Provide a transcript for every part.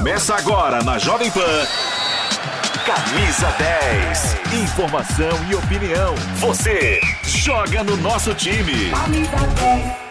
Começa agora na Jovem Pan. Camisa 10. Informação e opinião. Você joga no nosso time. Camisa 10.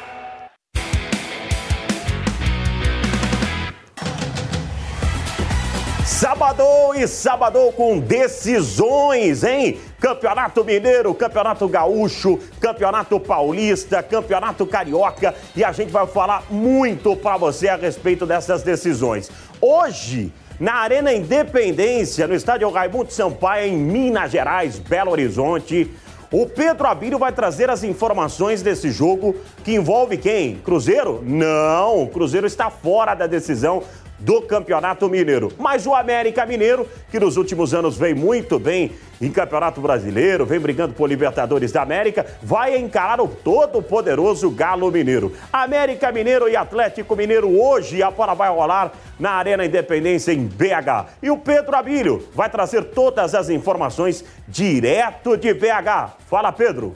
Sabadão e sabadão com decisões, hein? Campeonato Mineiro, Campeonato Gaúcho, Campeonato Paulista, Campeonato Carioca e a gente vai falar muito para você a respeito dessas decisões. Hoje, na Arena Independência, no estádio Raimundo Sampaio, em Minas Gerais, Belo Horizonte, o Pedro Abílio vai trazer as informações desse jogo que envolve quem? Cruzeiro? Não, o Cruzeiro está fora da decisão do Campeonato Mineiro. Mas o América Mineiro, que nos últimos anos vem muito bem em Campeonato Brasileiro, vem brigando por Libertadores da América, vai encarar o todo poderoso Galo Mineiro. América Mineiro e Atlético Mineiro hoje a bola vai rolar na Arena Independência em BH. E o Pedro Abílio vai trazer todas as informações direto de BH. Fala, Pedro.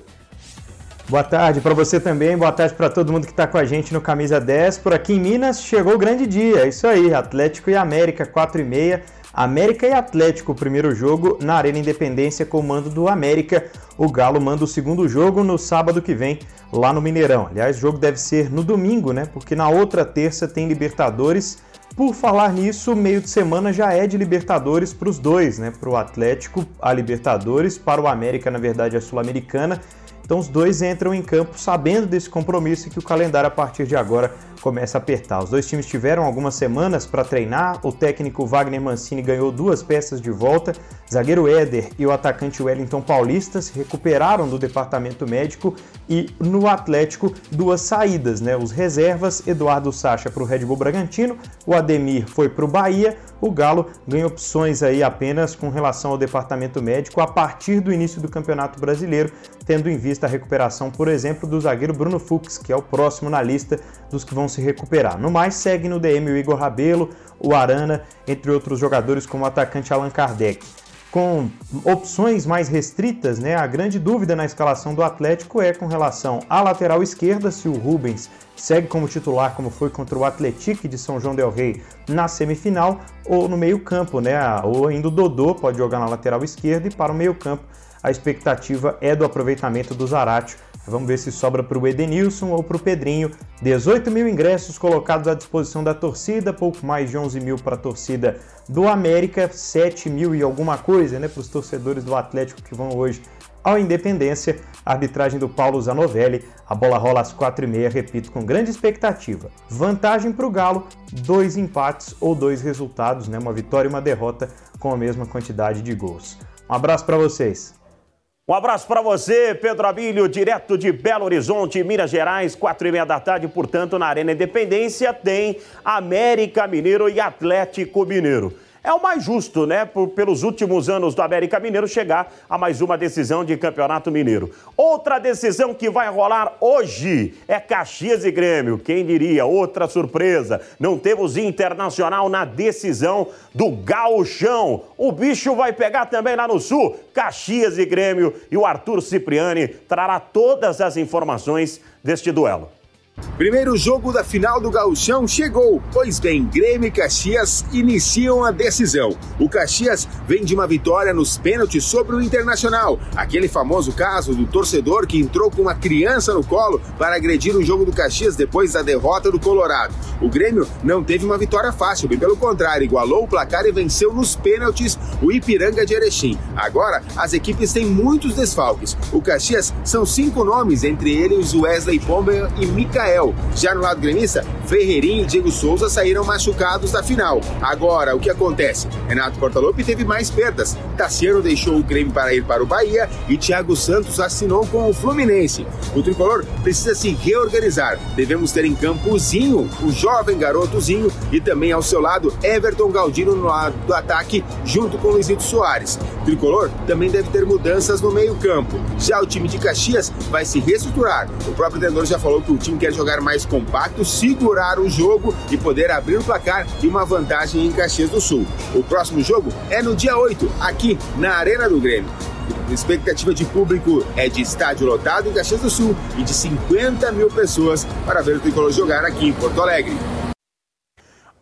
Boa tarde para você também, boa tarde para todo mundo que está com a gente no Camisa 10. Por aqui em Minas chegou o grande dia, é isso aí, Atlético e América, 4 e meia. América e Atlético, primeiro jogo na Arena Independência com o mando do América. O Galo manda o segundo jogo no sábado que vem, lá no Mineirão. Aliás, o jogo deve ser no domingo, né? Porque na outra terça tem Libertadores. Por falar nisso, meio de semana já é de Libertadores para os dois, né? Para o Atlético, a Libertadores, para o América, na verdade, a Sul-Americana. Então os dois entram em campo sabendo desse compromisso e que o calendário a partir de agora começa a apertar. Os dois times tiveram algumas semanas para treinar. O técnico Wagner Mancini ganhou duas peças de volta. Zagueiro Éder e o atacante Wellington Paulista se recuperaram do departamento médico e no Atlético duas saídas, né? Os reservas, Eduardo Sacha para o Red Bull Bragantino, o Ademir foi para o Bahia. O Galo ganha opções aí apenas com relação ao departamento médico a partir do início do Campeonato Brasileiro, tendo em vista a recuperação, por exemplo, do zagueiro Bruno Fux, que é o próximo na lista dos que vão se recuperar. No mais, segue no DM o Igor Rabelo, o Arana, entre outros jogadores como o atacante Allan Kardec. Com opções mais restritas, né, a grande dúvida na escalação do Atlético é com relação à lateral esquerda, se o Rubens segue como titular, como foi contra o Atlético de São João del Rei na semifinal, ou no meio-campo, né? Ou ainda o Dodô pode jogar na lateral esquerda e para o meio-campo a expectativa é do aproveitamento do Zaratio Vamos ver se sobra para o Edenilson ou para o Pedrinho. 18 mil ingressos colocados à disposição da torcida, pouco mais de 11 mil para a torcida do América, 7 mil e alguma coisa né, para os torcedores do Atlético que vão hoje ao Independência. Arbitragem do Paulo Zanovelli. A bola rola às 4h30, repito, com grande expectativa. Vantagem para o Galo: dois empates ou dois resultados, né, uma vitória e uma derrota com a mesma quantidade de gols. Um abraço para vocês. Um abraço para você, Pedro Abílio, direto de Belo Horizonte, Minas Gerais, quatro e meia da tarde, portanto, na Arena Independência tem América Mineiro e Atlético Mineiro é o mais justo, né? Por, pelos últimos anos do América Mineiro chegar a mais uma decisão de Campeonato Mineiro. Outra decisão que vai rolar hoje é Caxias e Grêmio. Quem diria? Outra surpresa. Não temos Internacional na decisão do Gauchão. O bicho vai pegar também lá no Sul. Caxias e Grêmio e o Arthur Cipriani trará todas as informações deste duelo. Primeiro jogo da final do Gauchão chegou, pois bem, Grêmio e Caxias iniciam a decisão. O Caxias vem de uma vitória nos pênaltis sobre o Internacional, aquele famoso caso do torcedor que entrou com uma criança no colo para agredir o jogo do Caxias depois da derrota do Colorado. O Grêmio não teve uma vitória fácil, bem pelo contrário, igualou o placar e venceu nos pênaltis o Ipiranga de Erechim. Agora, as equipes têm muitos desfalques. O Caxias são cinco nomes, entre eles Wesley Pomber e Mika Já no lado gremista, Ferreirinho e Diego Souza saíram machucados da final. Agora, o que acontece? Renato Portaluppi teve mais perdas. Tassiano deixou o Grêmio para ir para o Bahia e Thiago Santos assinou com o Fluminense. O tricolor precisa se reorganizar. Devemos ter em campo o Zinho, o jovem garotozinho, e também ao seu lado Everton Galdino no lado do ataque, junto com Luizito Soares. O tricolor também deve ter mudanças no meio-campo. Já o time de Caxias vai se reestruturar. O próprio treinador já falou que o time quer jogar mais compacto, segurar o jogo e poder abrir o placar e uma vantagem em Caxias do Sul. O próximo jogo é no dia 8, aqui na Arena do Grêmio. A expectativa de público é de estádio lotado em Caxias do Sul e de 50 mil pessoas para ver o tricolor jogar aqui em Porto Alegre.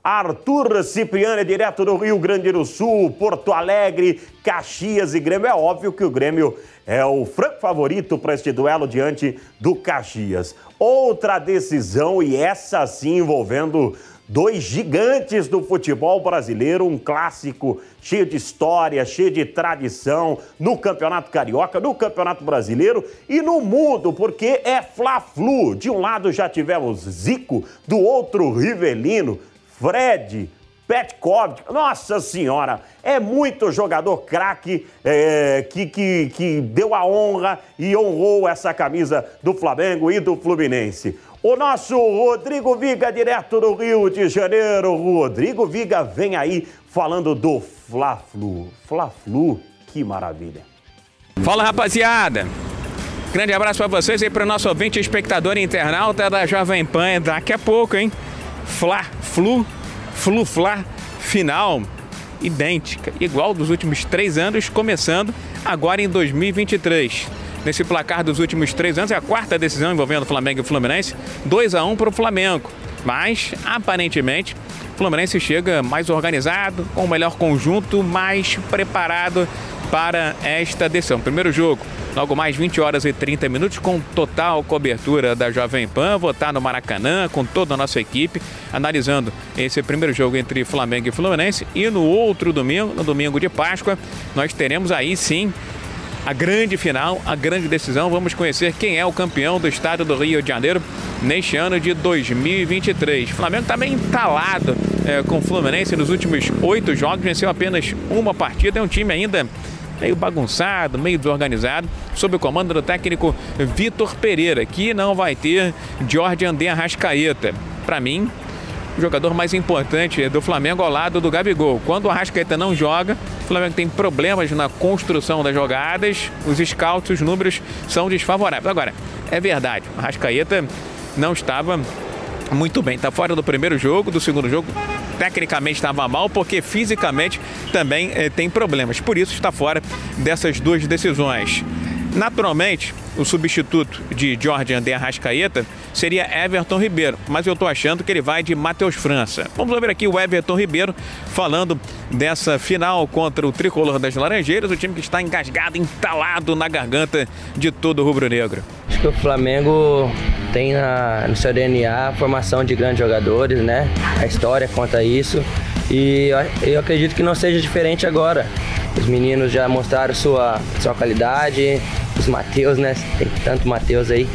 Arthur Cipriani, direto do Rio Grande do Sul, Porto Alegre, Caxias e Grêmio. É óbvio que o Grêmio é o franco favorito para este duelo diante do Caxias. Outra decisão, e essa sim envolvendo dois gigantes do futebol brasileiro, um clássico cheio de história, cheio de tradição no Campeonato Carioca, no Campeonato Brasileiro e no mundo, porque é Fla-Flu. De um lado já tivemos Zico, do outro Rivelino. Fred, Petkov, nossa senhora, é muito jogador craque é, que, que, que deu a honra e honrou essa camisa do Flamengo e do Fluminense. O nosso Rodrigo Viga, direto do Rio de Janeiro. Rodrigo Viga vem aí falando do Fla-Flu. Fla-Flu, que maravilha. Fala rapaziada, grande abraço para vocês e para o nosso ouvinte espectador internauta da Jovem Pan. Daqui a pouco, hein? Fla-Flu, Flu-Fla, final idêntica, igual dos últimos três anos, começando agora em 2023. Nesse placar dos últimos três anos, é a quarta decisão envolvendo Flamengo e Fluminense, 2 a 1 para o Flamengo. Mas, aparentemente, o Fluminense chega mais organizado, com o melhor conjunto, mais preparado para esta decisão. Primeiro jogo, logo mais 20 horas e 30 minutos, com total cobertura da Jovem Pan, votar no Maracanã, com toda a nossa equipe, analisando esse primeiro jogo entre Flamengo e Fluminense. E no outro domingo, no domingo de Páscoa, nós teremos aí sim a grande final, a grande decisão. Vamos conhecer quem é o campeão do estado do Rio de Janeiro neste ano de 2023. O Flamengo está bem entalado é, com o Fluminense nos últimos oito jogos, venceu apenas uma partida. É um time ainda meio bagunçado, meio desorganizado, sob o comando do técnico Vitor Pereira, que não vai ter Jorge André Arrascaeta. Para mim, o jogador mais importante do Flamengo ao lado do Gabigol. Quando o Arrascaeta não joga, o Flamengo tem problemas na construção das jogadas, os scouts, os números são desfavoráveis. Agora, é verdade, o Arrascaeta não estava muito bem. Está fora do primeiro jogo, do segundo jogo tecnicamente estava mal, porque fisicamente também eh, tem problemas. Por isso está fora dessas duas decisões. Naturalmente, o substituto de Jorge André Arrascaeta seria Everton Ribeiro, mas eu estou achando que ele vai de Matheus França. Vamos ouvir aqui o Everton Ribeiro falando dessa final contra o tricolor das Laranjeiras, o time que está engasgado, entalado na garganta de todo o rubro-negro. Acho que o Flamengo tem na, no seu DNA a formação de grandes jogadores, né? A história conta isso. E eu acredito que não seja diferente agora. Os meninos já mostraram sua, sua qualidade, os Matheus, né? Tem tanto Matheus aí.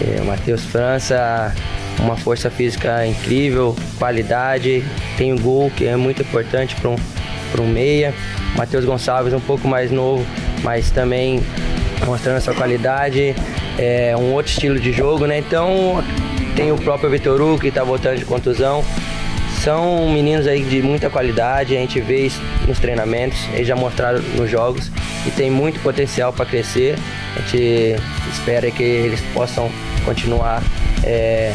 É, Matheus França, uma força física incrível, qualidade, tem o gol que é muito importante para um, um meia. Matheus Gonçalves um pouco mais novo, mas também mostrando essa qualidade, é um outro estilo de jogo, né? Então tem o próprio Vitor Hugo que está voltando de contusão. São meninos aí de muita qualidade, a gente vê isso nos treinamentos, eles já mostraram nos jogos e tem muito potencial para crescer. A gente espera que eles possam continuar é,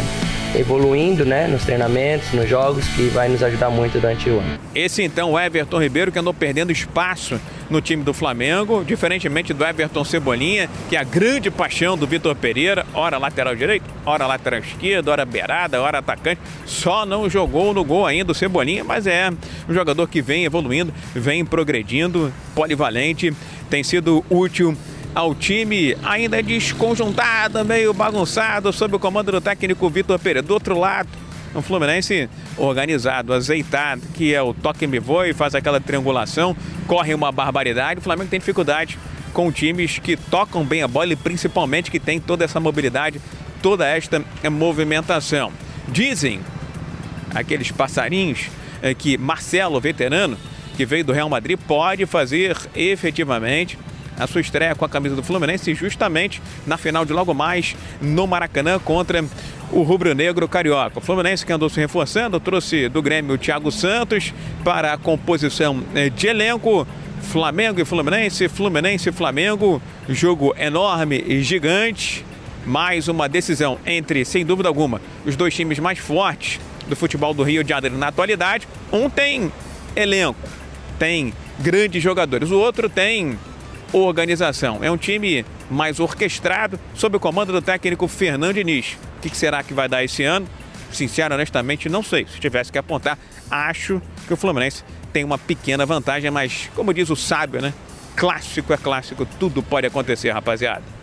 evoluindo né, nos treinamentos, nos jogos, que vai nos ajudar muito durante o ano. Esse então, Everton Ribeiro, que andou perdendo espaço no time do Flamengo, diferentemente do Everton Cebolinha, que é a grande paixão do Vitor Pereira, ora lateral direito, ora lateral esquerdo, ora beirada, ora atacante, só não jogou no gol ainda o Cebolinha, mas é um jogador que vem evoluindo, vem progredindo, polivalente, tem sido útil ao time. Ainda desconjuntado, meio bagunçado, sob o comando do técnico Vitor Pereira. Do outro lado, um Fluminense organizado, azeitado, que é o toque me voe, faz aquela triangulação, corre uma barbaridade. O Flamengo tem dificuldade com times que tocam bem a bola e principalmente que tem toda essa mobilidade, toda esta movimentação. Dizem aqueles passarinhos é, que Marcelo, veterano, que veio do Real Madrid, pode fazer efetivamente a sua estreia com a camisa do Fluminense, justamente na final de logo mais no Maracanã contra o rubro-negro carioca. O Fluminense que andou se reforçando, trouxe do Grêmio o Thiago Santos para a composição eh, de elenco. Flamengo e Fluminense, Fluminense e Flamengo, jogo enorme e gigante. Mais uma decisão entre, sem dúvida alguma, os dois times mais fortes do futebol do Rio de Janeiro na atualidade. Um tem elenco, tem grandes jogadores, o outro tem organização. É um time mais orquestrado, sob o comando do técnico Fernando Diniz. O que será que vai dar esse ano? Sincero, honestamente, não sei. Se tivesse que apontar acho que o Fluminense tem uma pequena vantagem, mas como diz o sábio, né? Clássico é clássico, tudo pode acontecer, rapaziada.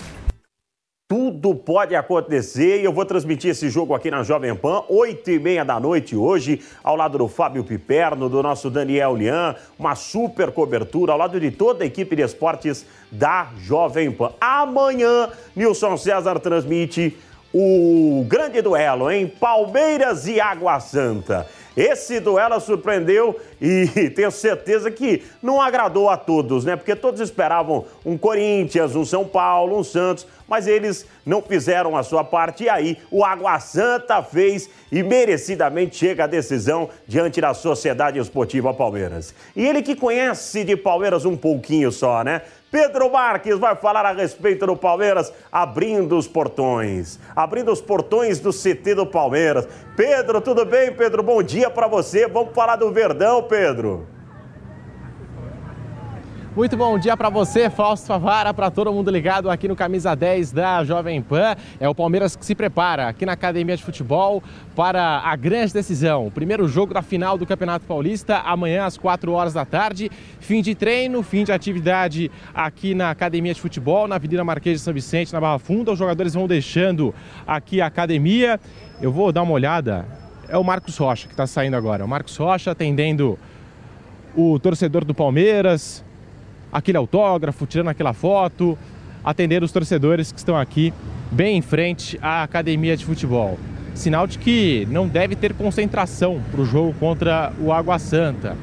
Tudo pode acontecer e eu vou transmitir esse jogo aqui na Jovem Pan, 8 e meia da noite hoje, ao lado do Fábio Piperno, do nosso Daniel Lian, uma super cobertura ao lado de toda a equipe de esportes da Jovem Pan. Amanhã, Nilson César transmite o grande duelo, em Palmeiras e Água Santa. Esse duelo surpreendeu e tenho certeza que não agradou a todos, né? Porque todos esperavam um Corinthians, um São Paulo, um Santos, mas eles não fizeram a sua parte. E aí, o Água Santa fez e merecidamente chega à decisão diante da Sociedade Esportiva Palmeiras. E ele que conhece de Palmeiras um pouquinho só, né? Pedro Marques vai falar a respeito do Palmeiras, abrindo os portões, abrindo os portões do CT do Palmeiras. Pedro, tudo bem, Pedro? Bom dia para você. Vamos falar do Verdão, Pedro. Muito bom dia para você, Fausto Favara, para todo mundo ligado aqui no Camisa 10 da Jovem Pan. É o Palmeiras que se prepara aqui na Academia de Futebol para a grande decisão. O primeiro jogo da final do Campeonato Paulista, amanhã às 4 horas da tarde. Fim de treino, fim de atividade aqui na Academia de Futebol, na Avenida Marquês de São Vicente, na Barra Funda. Os jogadores vão deixando aqui a academia. Eu vou dar uma olhada. É o Marcos Rocha que está saindo agora. O Marcos Rocha atendendo o torcedor do Palmeiras aquele autógrafo, tirando aquela foto, atendendo os torcedores que estão aqui bem em frente à academia de futebol. Sinal de que não deve ter concentração para o jogo contra o Água Santa.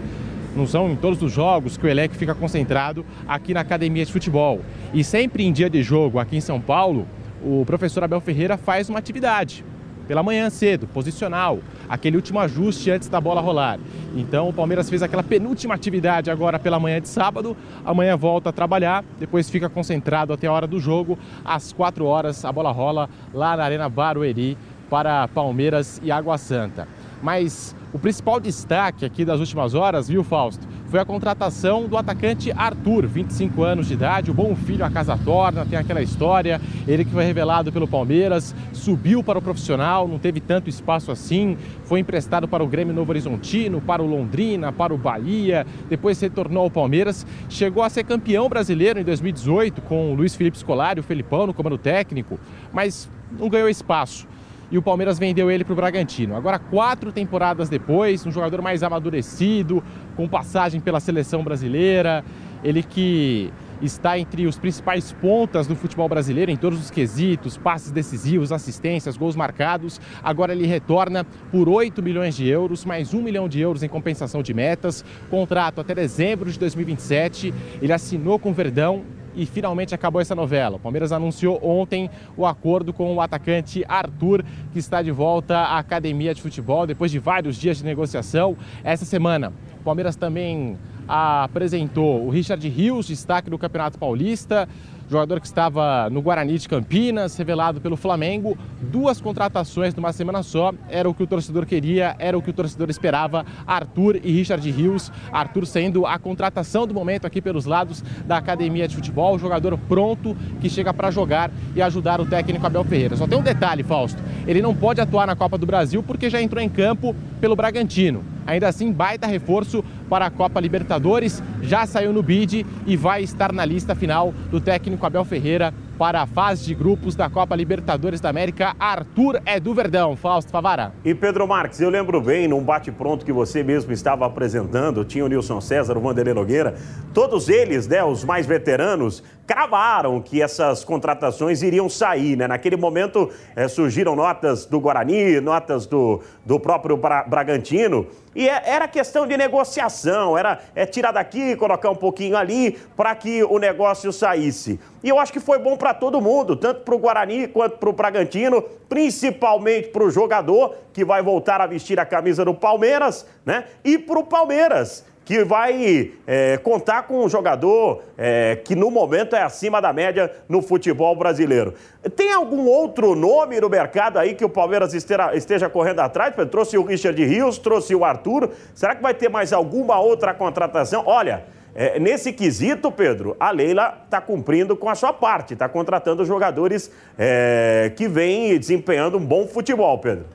Não são em todos os jogos que o Elec fica concentrado aqui na academia de futebol. E sempre em dia de jogo aqui em São Paulo, o professor Abel Ferreira faz uma atividade pela manhã cedo, posicional, aquele último ajuste antes da bola rolar. Então o Palmeiras fez aquela penúltima atividade agora pela manhã de sábado, amanhã volta a trabalhar, depois fica concentrado até a hora do jogo, às 4 horas a bola rola lá na Arena Barueri para Palmeiras e Água Santa. Mas o principal destaque aqui das últimas horas, viu, Fausto, foi a contratação do atacante Arthur, 25 anos de idade, o bom filho a casa torna, tem aquela história, ele que foi revelado pelo Palmeiras, subiu para o profissional, não teve tanto espaço assim, foi emprestado para o Grêmio Novo Horizontino, para o Londrina, para o Bahia, depois retornou ao Palmeiras, chegou a ser campeão brasileiro em 2018 com o Luiz Felipe Scolari, o Felipão no comando técnico, mas não ganhou espaço e o Palmeiras vendeu ele para o Bragantino. Agora, quatro temporadas depois, um jogador mais amadurecido, com passagem pela seleção brasileira, ele que está entre os principais pontas do futebol brasileiro em todos os quesitos, passes decisivos, assistências, gols marcados. Agora ele retorna por 8 milhões de euros, mais 1 milhão de euros em compensação de metas. Contrato até dezembro de 2027. Ele assinou com o Verdão e finalmente acabou essa novela. O Palmeiras anunciou ontem o acordo com o atacante Arthur, que está de volta à academia de futebol depois de vários dias de negociação. Essa semana, o Palmeiras também apresentou o Richard Rios, destaque do Campeonato Paulista jogador que estava no Guarani de Campinas, revelado pelo Flamengo. Duas contratações numa semana só, era o que o torcedor queria, era o que o torcedor esperava. Arthur e Richard Rios. Arthur sendo a contratação do momento aqui pelos lados da academia de futebol, jogador pronto que chega para jogar e ajudar o técnico Abel Ferreira. Só tem um detalhe, Fausto: ele não pode atuar na Copa do Brasil porque já entrou em campo pelo Bragantino. Ainda assim, baita reforço para a Copa Libertadores, já saiu no bid e vai estar na lista final do técnico Abel Ferreira para a fase de grupos da Copa Libertadores da América. Arthur é do Verdão, Fausto Favara. E Pedro Marques, eu lembro bem, num bate-pronto que você mesmo estava apresentando, tinha o Nilson César, o Vanderlei Nogueira, todos eles, né, os mais veteranos, cravaram que essas contratações iriam sair, né? Naquele momento é, surgiram notas do Guarani, notas do, do próprio Bra Bragantino, e é, era questão de negociação, era é, tirar daqui, colocar um pouquinho ali, para que o negócio saísse. E eu acho que foi bom para todo mundo, tanto para o Guarani quanto para o Bragantino, principalmente para o jogador que vai voltar a vestir a camisa do Palmeiras, né? E para o Palmeiras, que vai é, contar com um jogador é, que no momento é acima da média no futebol brasileiro. Tem algum outro nome no mercado aí que o Palmeiras esteja, esteja correndo atrás? Trouxe o Richard Rios, trouxe o Arthur. Será que vai ter mais alguma outra contratação? Olha. É, nesse quesito, Pedro, a Leila está cumprindo com a sua parte, está contratando jogadores é, que vêm desempenhando um bom futebol, Pedro.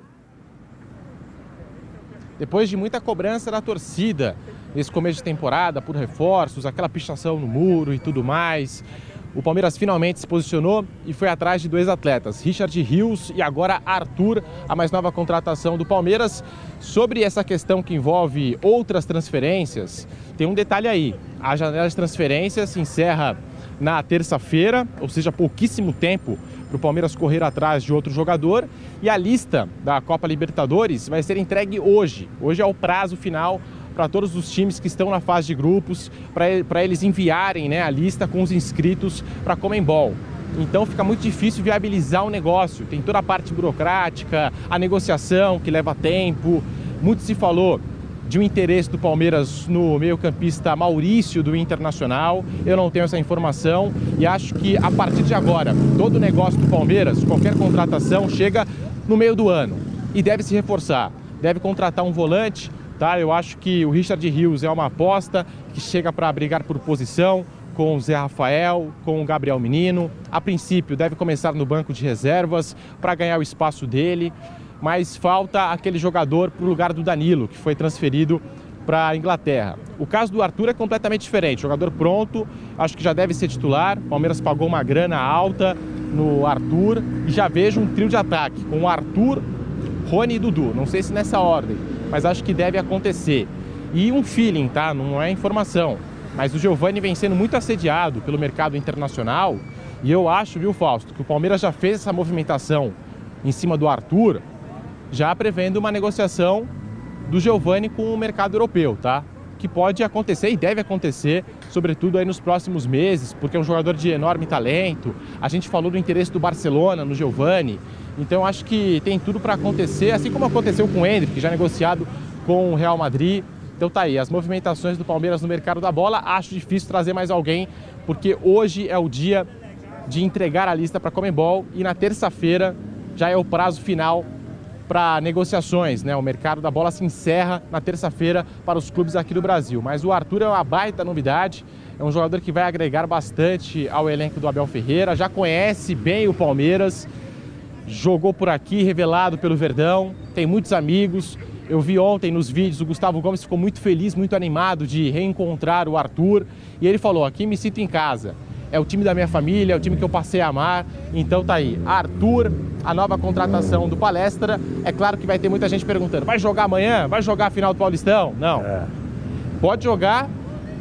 depois de muita cobrança da torcida nesse começo de temporada por reforços, aquela pichação no muro e tudo mais. O Palmeiras finalmente se posicionou e foi atrás de dois atletas, Richard Rios e agora Arthur, a mais nova contratação do Palmeiras. Sobre essa questão que envolve outras transferências, tem um detalhe aí. A janela de transferência se encerra na terça-feira, ou seja, pouquíssimo tempo para o Palmeiras correr atrás de outro jogador. E a lista da Copa Libertadores vai ser entregue hoje. Hoje é o prazo final para todos os times que estão na fase de grupos, para eles enviarem né, a lista com os inscritos para a Comembol. Então fica muito difícil viabilizar o negócio. Tem toda a parte burocrática, a negociação que leva tempo. Muito se falou de um interesse do Palmeiras no meio-campista Maurício do Internacional. Eu não tenho essa informação e acho que a partir de agora, todo negócio do Palmeiras, qualquer contratação, chega no meio do ano e deve se reforçar. Deve contratar um volante Tá? Eu acho que o Richard Rios é uma aposta que chega para brigar por posição com o Zé Rafael, com o Gabriel Menino. A princípio, deve começar no banco de reservas para ganhar o espaço dele, mas falta aquele jogador para o lugar do Danilo, que foi transferido para a Inglaterra. O caso do Arthur é completamente diferente. Jogador pronto, acho que já deve ser titular. O Palmeiras pagou uma grana alta no Arthur e já vejo um trio de ataque com o Arthur, Rony e Dudu. Não sei se nessa ordem mas acho que deve acontecer. E um feeling, tá? Não é informação. Mas o Giovani vem sendo muito assediado pelo mercado internacional. E eu acho, viu, Fausto, que o Palmeiras já fez essa movimentação em cima do Arthur, já prevendo uma negociação do Giovani com o mercado europeu, tá? Que pode acontecer e deve acontecer, sobretudo aí nos próximos meses, porque é um jogador de enorme talento. A gente falou do interesse do Barcelona no Giovani. Então acho que tem tudo para acontecer, assim como aconteceu com o Hendrick, já negociado com o Real Madrid. Então tá aí, as movimentações do Palmeiras no mercado da bola. Acho difícil trazer mais alguém, porque hoje é o dia de entregar a lista para a Comembol e na terça-feira já é o prazo final para negociações, né? O mercado da bola se encerra na terça-feira para os clubes aqui do Brasil. Mas o Arthur é uma baita novidade, é um jogador que vai agregar bastante ao elenco do Abel Ferreira, já conhece bem o Palmeiras jogou por aqui, revelado pelo Verdão, tem muitos amigos. Eu vi ontem nos vídeos, o Gustavo Gomes ficou muito feliz, muito animado de reencontrar o Arthur. E ele falou: aqui me sinto em casa. É o time da minha família, é o time que eu passei a amar. Então tá aí. Arthur, a nova contratação do Palestra. É claro que vai ter muita gente perguntando: vai jogar amanhã? Vai jogar a final do Paulistão? Não. É. Pode jogar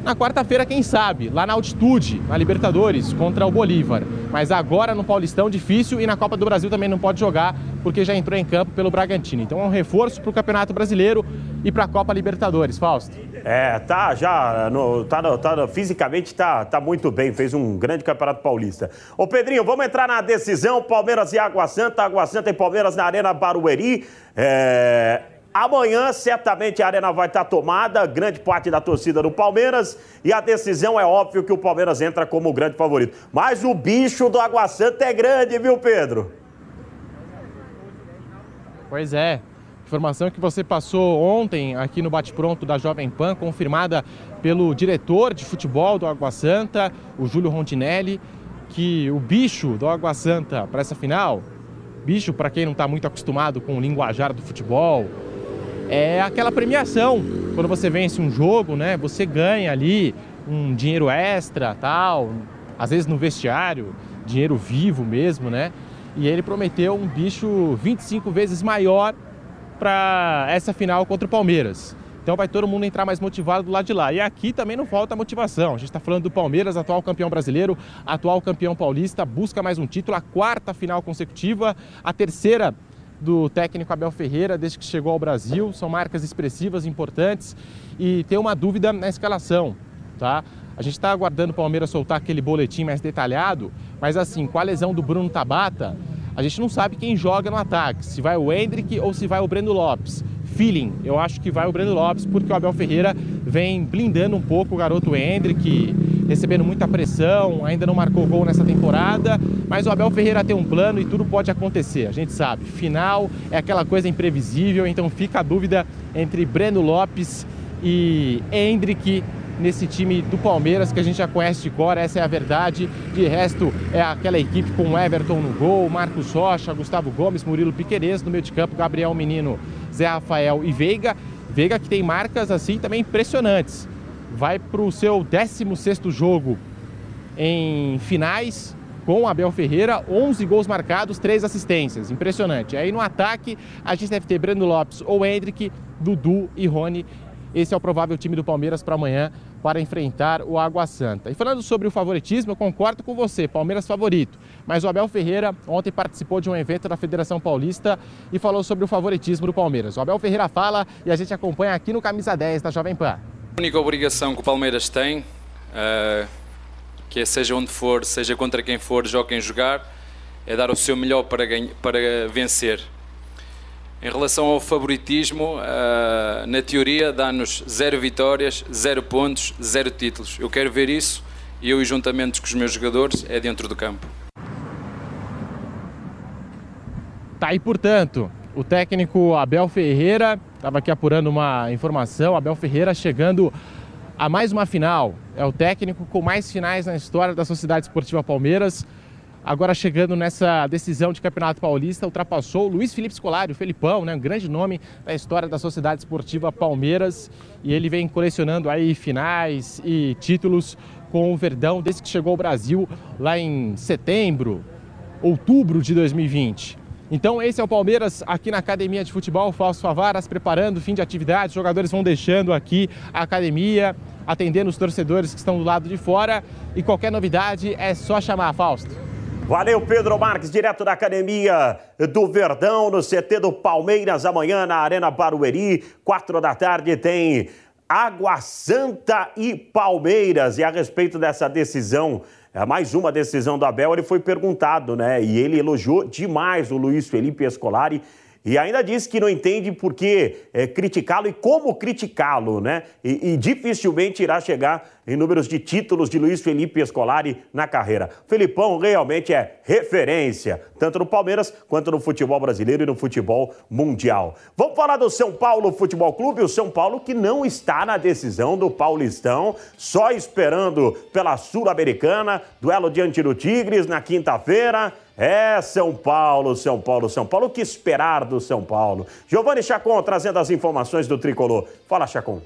na quarta-feira, quem sabe, lá na altitude, na Libertadores, contra o Bolívar. Mas agora no Paulistão, difícil e na Copa do Brasil também não pode jogar, porque já entrou em campo pelo Bragantino. Então é um reforço para o Campeonato Brasileiro e para a Copa Libertadores, Fausto. É, tá já, no, tá, tá, fisicamente tá, tá muito bem, fez um grande Campeonato Paulista. Ô Pedrinho, vamos entrar na decisão, Palmeiras e Água Santa, Água Santa e Palmeiras na Arena Barueri. É, Amanhã, certamente, a arena vai estar tomada, grande parte da torcida do Palmeiras, e a decisão é óbvio que o Palmeiras entra como o grande favorito. Mas o bicho do Água Santa é grande, viu, Pedro? Pois é. Informação que você passou ontem aqui no Bate-Pronto da Jovem Pan, confirmada pelo diretor de futebol do Água Santa, o Júlio Rondinelli, que o bicho do Água Santa para essa final, bicho para quem não está muito acostumado com o linguajar do futebol, é aquela premiação. Quando você vence um jogo, né, você ganha ali um dinheiro extra, tal, às vezes no vestiário, dinheiro vivo mesmo, né? E ele prometeu um bicho 25 vezes maior para essa final contra o Palmeiras. Então vai todo mundo entrar mais motivado do lado de lá. E aqui também não falta motivação. A gente está falando do Palmeiras, atual campeão brasileiro, atual campeão paulista, busca mais um título, a quarta final consecutiva, a terceira do técnico Abel Ferreira desde que chegou ao Brasil. São marcas expressivas, importantes e tem uma dúvida na escalação, tá? A gente está aguardando o Palmeiras soltar aquele boletim mais detalhado, mas assim, com a lesão do Bruno Tabata, a gente não sabe quem joga no ataque, se vai o Hendrick ou se vai o Breno Lopes. Feeling, eu acho que vai o Breno Lopes, porque o Abel Ferreira vem blindando um pouco o garoto Hendrick, recebendo muita pressão, ainda não marcou gol nessa temporada, mas o Abel Ferreira tem um plano e tudo pode acontecer, a gente sabe. Final é aquela coisa imprevisível, então fica a dúvida entre Breno Lopes e Hendrick nesse time do Palmeiras que a gente já conhece de cor, essa é a verdade. De resto, é aquela equipe com Everton no gol, Marcos Rocha, Gustavo Gomes, Murilo Piquerez, no meio de campo, Gabriel Menino, Zé Rafael e Veiga. Veiga que tem marcas assim também impressionantes. Vai para o seu 16 jogo em finais com Abel Ferreira, 11 gols marcados, 3 assistências. Impressionante. Aí no ataque, a gente deve ter Breno Lopes ou Hendrick, Dudu e Rony. Esse é o provável time do Palmeiras para amanhã para enfrentar o Água Santa. E falando sobre o favoritismo, eu concordo com você, Palmeiras favorito. Mas o Abel Ferreira ontem participou de um evento da Federação Paulista e falou sobre o favoritismo do Palmeiras. O Abel Ferreira fala e a gente acompanha aqui no Camisa 10 da Jovem Pan. A única obrigação que o Palmeiras tem uh que é seja onde for, seja contra quem for, jogue quem jogar, é dar o seu melhor para, ganhar, para vencer. Em relação ao favoritismo, uh, na teoria dá-nos zero vitórias, zero pontos, zero títulos. Eu quero ver isso e eu, juntamente com os meus jogadores, é dentro do campo. Tá aí, portanto, o técnico Abel Ferreira, estava aqui apurando uma informação, Abel Ferreira chegando a mais uma final. É o técnico com mais finais na história da Sociedade Esportiva Palmeiras. Agora chegando nessa decisão de Campeonato Paulista, ultrapassou o Luiz Felipe Scolari, o Felipão, né, um grande nome da história da Sociedade Esportiva Palmeiras. E ele vem colecionando aí finais e títulos com o Verdão desde que chegou ao Brasil lá em setembro, outubro de 2020. Então esse é o Palmeiras aqui na Academia de Futebol Falso Favaras, preparando o fim de atividade. Os jogadores vão deixando aqui a academia, atendendo os torcedores que estão do lado de fora. E qualquer novidade é só chamar, Fausto. Valeu, Pedro Marques, direto da Academia do Verdão, no CT do Palmeiras, amanhã na Arena Barueri, quatro da tarde, tem Água Santa e Palmeiras. E a respeito dessa decisão mais uma decisão do Abel, ele foi perguntado, né? E ele elogiou demais o Luiz Felipe Escolari e ainda disse que não entende por que é, criticá-lo e como criticá-lo, né? E, e, dificilmente irá chegar em números de títulos de Luiz Felipe Escolari na carreira. Felipão realmente é referência, tanto no Palmeiras quanto no futebol brasileiro e no futebol mundial. Vamos falar do São Paulo Futebol Clube, o São Paulo que não está na decisão do Paulistão, só esperando pela Sul-Americana, duelo diante do Tigres na quinta-feira. É São Paulo, São Paulo, São Paulo. O que esperar do São Paulo? Giovanni Chacon trazendo as informações do tricolor. Fala, Chacon.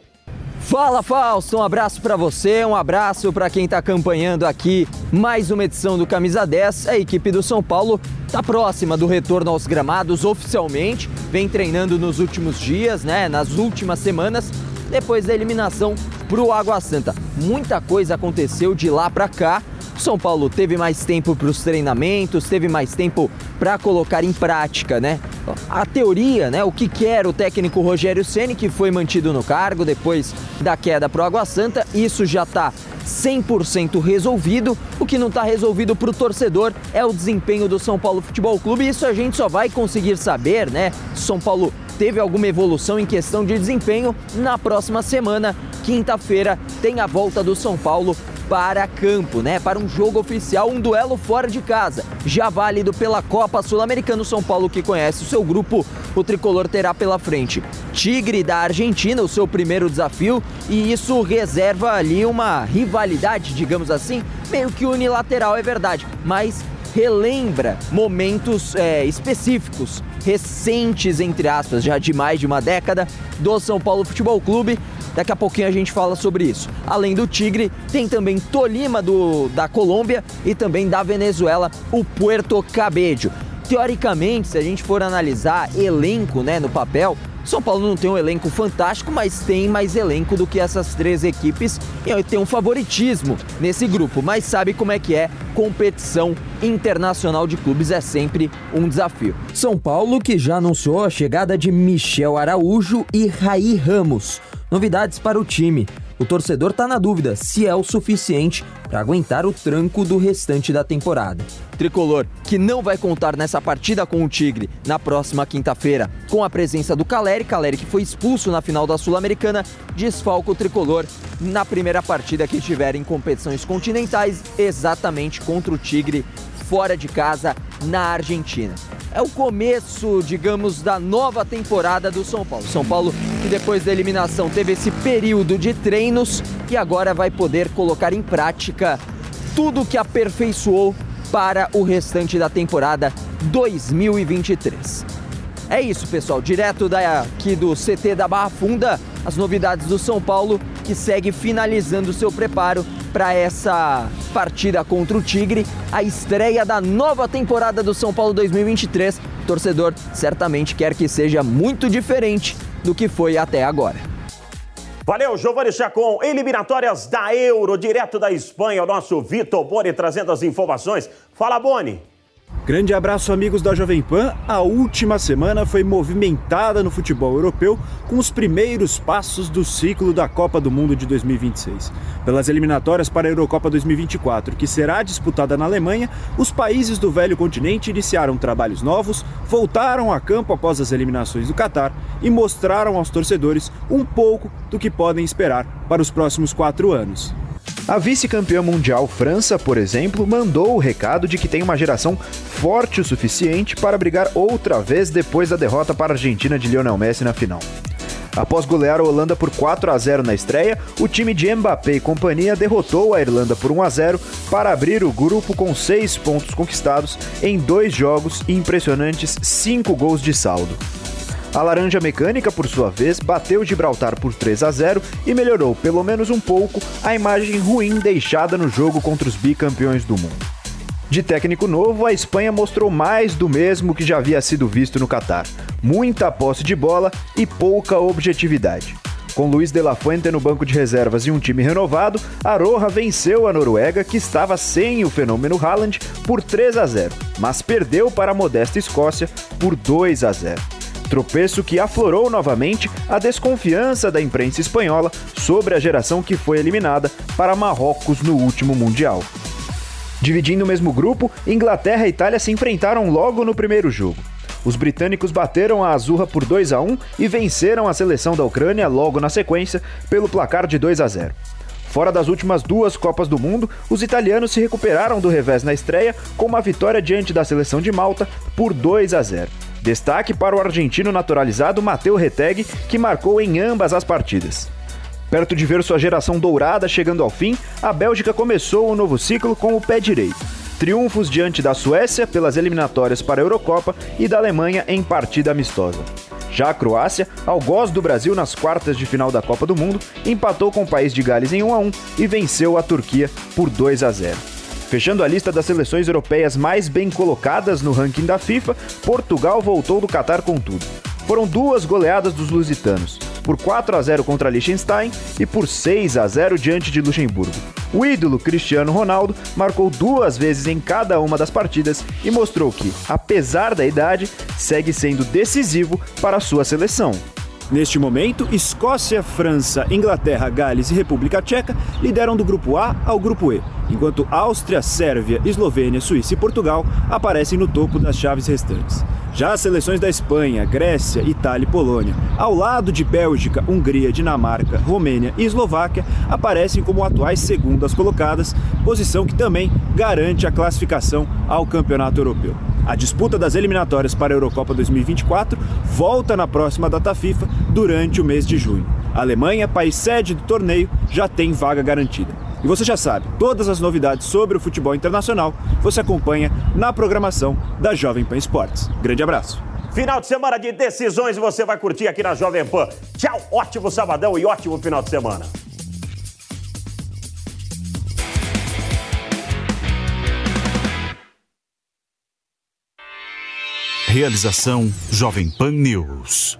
Fala Fausto, um abraço para você, um abraço para quem está acompanhando aqui mais uma edição do Camisa 10. A equipe do São Paulo está próxima do retorno aos gramados oficialmente, vem treinando nos últimos dias, né, nas últimas semanas, depois da eliminação para o Água Santa. Muita coisa aconteceu de lá para cá são Paulo teve mais tempo para os treinamentos, teve mais tempo para colocar em prática, né? A teoria, né? O que quer o técnico Rogério Ceni que foi mantido no cargo depois da queda para o Água Santa, isso já está 100% resolvido. O que não está resolvido para o torcedor é o desempenho do São Paulo Futebol Clube. Isso a gente só vai conseguir saber, né? São Paulo teve alguma evolução em questão de desempenho na próxima semana. Quinta-feira tem a volta do São Paulo para campo, né? Para um jogo oficial, um duelo fora de casa. Já válido pela Copa Sul-Americana, São Paulo que conhece o seu grupo, o tricolor terá pela frente Tigre da Argentina, o seu primeiro desafio, e isso reserva ali uma rivalidade, digamos assim, meio que unilateral, é verdade, mas relembra momentos é, específicos, recentes, entre aspas, já de mais de uma década, do São Paulo Futebol Clube Daqui a pouquinho a gente fala sobre isso. Além do Tigre, tem também Tolima do, da Colômbia e também da Venezuela, o Puerto Cabello. Teoricamente, se a gente for analisar elenco né, no papel, são Paulo não tem um elenco fantástico, mas tem mais elenco do que essas três equipes e tem um favoritismo nesse grupo. Mas sabe como é que é? Competição internacional de clubes é sempre um desafio. São Paulo que já anunciou a chegada de Michel Araújo e Raí Ramos. Novidades para o time. O torcedor está na dúvida se é o suficiente para aguentar o tranco do restante da temporada. Tricolor, que não vai contar nessa partida com o Tigre na próxima quinta-feira, com a presença do Caleri, Caleri que foi expulso na final da Sul-Americana, desfalca o Tricolor na primeira partida que tiver em competições continentais, exatamente contra o Tigre fora de casa na Argentina é o começo, digamos, da nova temporada do São Paulo. São Paulo que depois da eliminação teve esse período de treinos e agora vai poder colocar em prática tudo que aperfeiçoou para o restante da temporada 2023. É isso, pessoal. Direto daqui do CT da Barra Funda, as novidades do São Paulo, que segue finalizando seu preparo para essa partida contra o Tigre, a estreia da nova temporada do São Paulo 2023. O torcedor certamente quer que seja muito diferente do que foi até agora. Valeu, Giovanni Chacon. Eliminatórias da Euro, direto da Espanha, o nosso Vitor Boni trazendo as informações. Fala, Boni. Grande abraço, amigos da Jovem Pan. A última semana foi movimentada no futebol europeu com os primeiros passos do ciclo da Copa do Mundo de 2026. Pelas eliminatórias para a Eurocopa 2024, que será disputada na Alemanha, os países do velho continente iniciaram trabalhos novos, voltaram a campo após as eliminações do Catar e mostraram aos torcedores um pouco do que podem esperar para os próximos quatro anos. A vice-campeã mundial França, por exemplo, mandou o recado de que tem uma geração forte o suficiente para brigar outra vez depois da derrota para a Argentina de Lionel Messi na final. Após golear a Holanda por 4 a 0 na estreia, o time de Mbappé e companhia derrotou a Irlanda por 1 a 0 para abrir o grupo com 6 pontos conquistados em dois jogos e impressionantes 5 gols de saldo. A Laranja Mecânica, por sua vez, bateu Gibraltar por 3 a 0 e melhorou, pelo menos um pouco, a imagem ruim deixada no jogo contra os bicampeões do mundo. De técnico novo, a Espanha mostrou mais do mesmo que já havia sido visto no Catar: muita posse de bola e pouca objetividade. Com Luiz de la Fuente no banco de reservas e um time renovado, a Roja venceu a Noruega, que estava sem o fenômeno Haaland, por 3 a 0, mas perdeu para a modesta Escócia por 2 a 0. Tropeço que aflorou novamente a desconfiança da imprensa espanhola sobre a geração que foi eliminada para Marrocos no último Mundial. Dividindo o mesmo grupo, Inglaterra e Itália se enfrentaram logo no primeiro jogo. Os britânicos bateram a Azurra por 2 a 1 e venceram a seleção da Ucrânia logo na sequência pelo placar de 2 a 0. Fora das últimas duas Copas do Mundo, os italianos se recuperaram do revés na estreia com uma vitória diante da seleção de Malta por 2 a 0. Destaque para o argentino naturalizado Matteo Reteg, que marcou em ambas as partidas. Perto de ver sua geração dourada chegando ao fim, a Bélgica começou o novo ciclo com o pé direito. Triunfos diante da Suécia pelas eliminatórias para a Eurocopa e da Alemanha em partida amistosa. Já a Croácia, ao gozo do Brasil nas quartas de final da Copa do Mundo, empatou com o país de Gales em 1 a 1 e venceu a Turquia por 2 a 0. Fechando a lista das seleções europeias mais bem colocadas no ranking da FIFA, Portugal voltou do Catar com tudo. Foram duas goleadas dos lusitanos, por 4 a 0 contra Liechtenstein e por 6 a 0 diante de Luxemburgo. O ídolo Cristiano Ronaldo marcou duas vezes em cada uma das partidas e mostrou que, apesar da idade, segue sendo decisivo para a sua seleção. Neste momento, Escócia, França, Inglaterra, Gales e República Tcheca lideram do grupo A ao grupo E, enquanto Áustria, Sérvia, Eslovênia, Suíça e Portugal aparecem no topo das chaves restantes. Já as seleções da Espanha, Grécia, Itália e Polônia, ao lado de Bélgica, Hungria, Dinamarca, Romênia e Eslováquia, aparecem como atuais segundas colocadas, posição que também garante a classificação ao Campeonato Europeu. A disputa das eliminatórias para a Eurocopa 2024 volta na próxima data FIFA durante o mês de junho. A Alemanha, país sede do torneio, já tem vaga garantida. E você já sabe, todas as novidades sobre o futebol internacional você acompanha na programação da Jovem Pan Esportes. Grande abraço. Final de semana de decisões você vai curtir aqui na Jovem Pan. Tchau, ótimo sabadão e ótimo final de semana. Realização Jovem Pan News.